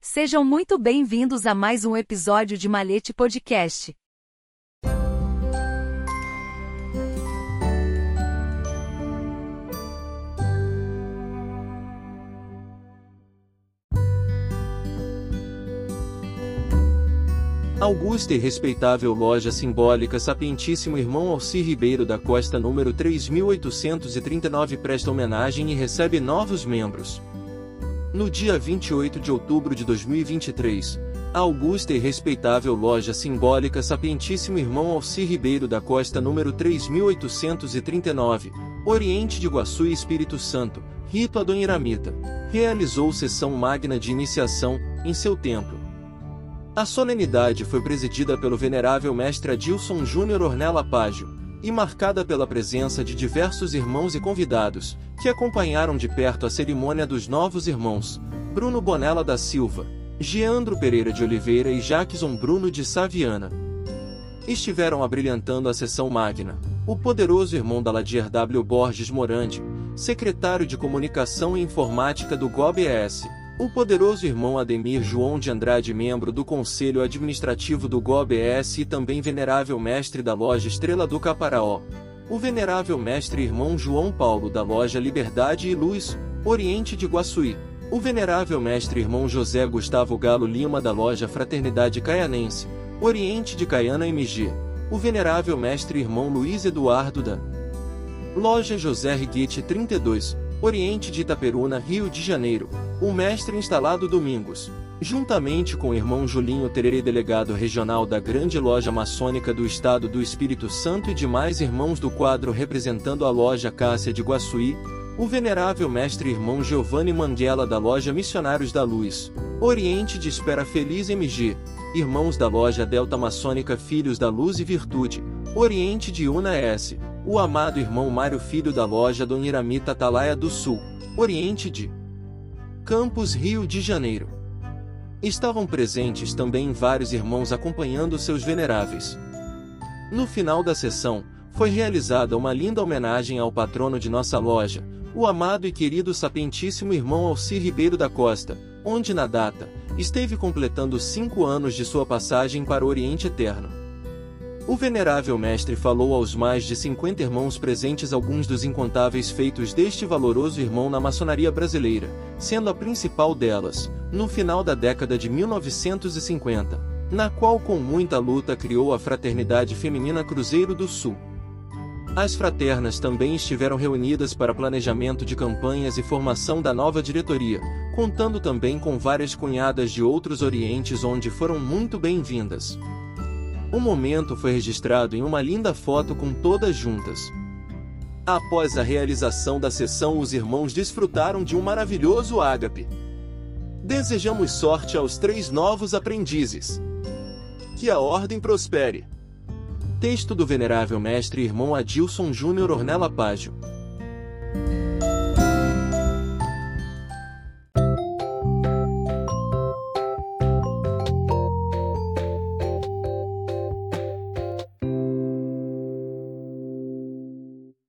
Sejam muito bem-vindos a mais um episódio de Malete Podcast. Augusta e respeitável loja simbólica Sapientíssimo Irmão Alci Ribeiro da Costa número 3839 presta homenagem e recebe novos membros. No dia 28 de outubro de 2023, a augusta e respeitável loja simbólica Sapientíssimo Irmão Alci Ribeiro da Costa número 3839, Oriente de Iguaçu e Espírito Santo, Rito Adoniramita, realizou sessão magna de iniciação, em seu templo. A solenidade foi presidida pelo venerável mestre Adilson Júnior Ornella Págio, e marcada pela presença de diversos irmãos e convidados, que acompanharam de perto a cerimônia dos novos irmãos, Bruno Bonella da Silva, Geandro Pereira de Oliveira e Jackson Bruno de Saviana. Estiveram abrilhantando a sessão magna, o poderoso irmão da Ladier W. Borges Morandi, secretário de Comunicação e Informática do GOBS, o poderoso irmão Ademir João de Andrade, membro do Conselho Administrativo do GOBS e também venerável mestre da loja Estrela do Caparaó. O venerável mestre irmão João Paulo da loja Liberdade e Luz, Oriente de Guaçuí. O venerável mestre irmão José Gustavo Galo Lima da loja Fraternidade Caianense, Oriente de Caiana MG. O venerável mestre irmão Luiz Eduardo da loja José Riguete 32, Oriente de Itaperuna, Rio de Janeiro, o mestre instalado Domingos, juntamente com o irmão Julinho Tererê, delegado regional da Grande Loja Maçônica do Estado do Espírito Santo e demais irmãos do quadro representando a loja Cássia de Guaçuí, o venerável mestre irmão Giovanni Manguela da loja Missionários da Luz, Oriente de Espera Feliz MG, irmãos da loja Delta Maçônica Filhos da Luz e Virtude, Oriente de Una S, o amado irmão Mário Filho da loja Dona Iramita Atalaia do Sul, Oriente de Campos, Rio de Janeiro. Estavam presentes também vários irmãos acompanhando seus veneráveis. No final da sessão, foi realizada uma linda homenagem ao patrono de nossa loja, o amado e querido sapientíssimo irmão Alci Ribeiro da Costa, onde na data, esteve completando cinco anos de sua passagem para o Oriente Eterno. O venerável mestre falou aos mais de 50 irmãos presentes alguns dos incontáveis feitos deste valoroso irmão na maçonaria brasileira, sendo a principal delas, no final da década de 1950, na qual com muita luta criou a Fraternidade Feminina Cruzeiro do Sul. As fraternas também estiveram reunidas para planejamento de campanhas e formação da nova diretoria, contando também com várias cunhadas de outros orientes onde foram muito bem-vindas. O momento foi registrado em uma linda foto com todas juntas. Após a realização da sessão, os irmãos desfrutaram de um maravilhoso ágape. Desejamos sorte aos três novos aprendizes. Que a ordem prospere. Texto do Venerável Mestre Irmão Adilson Júnior Ornella Págio.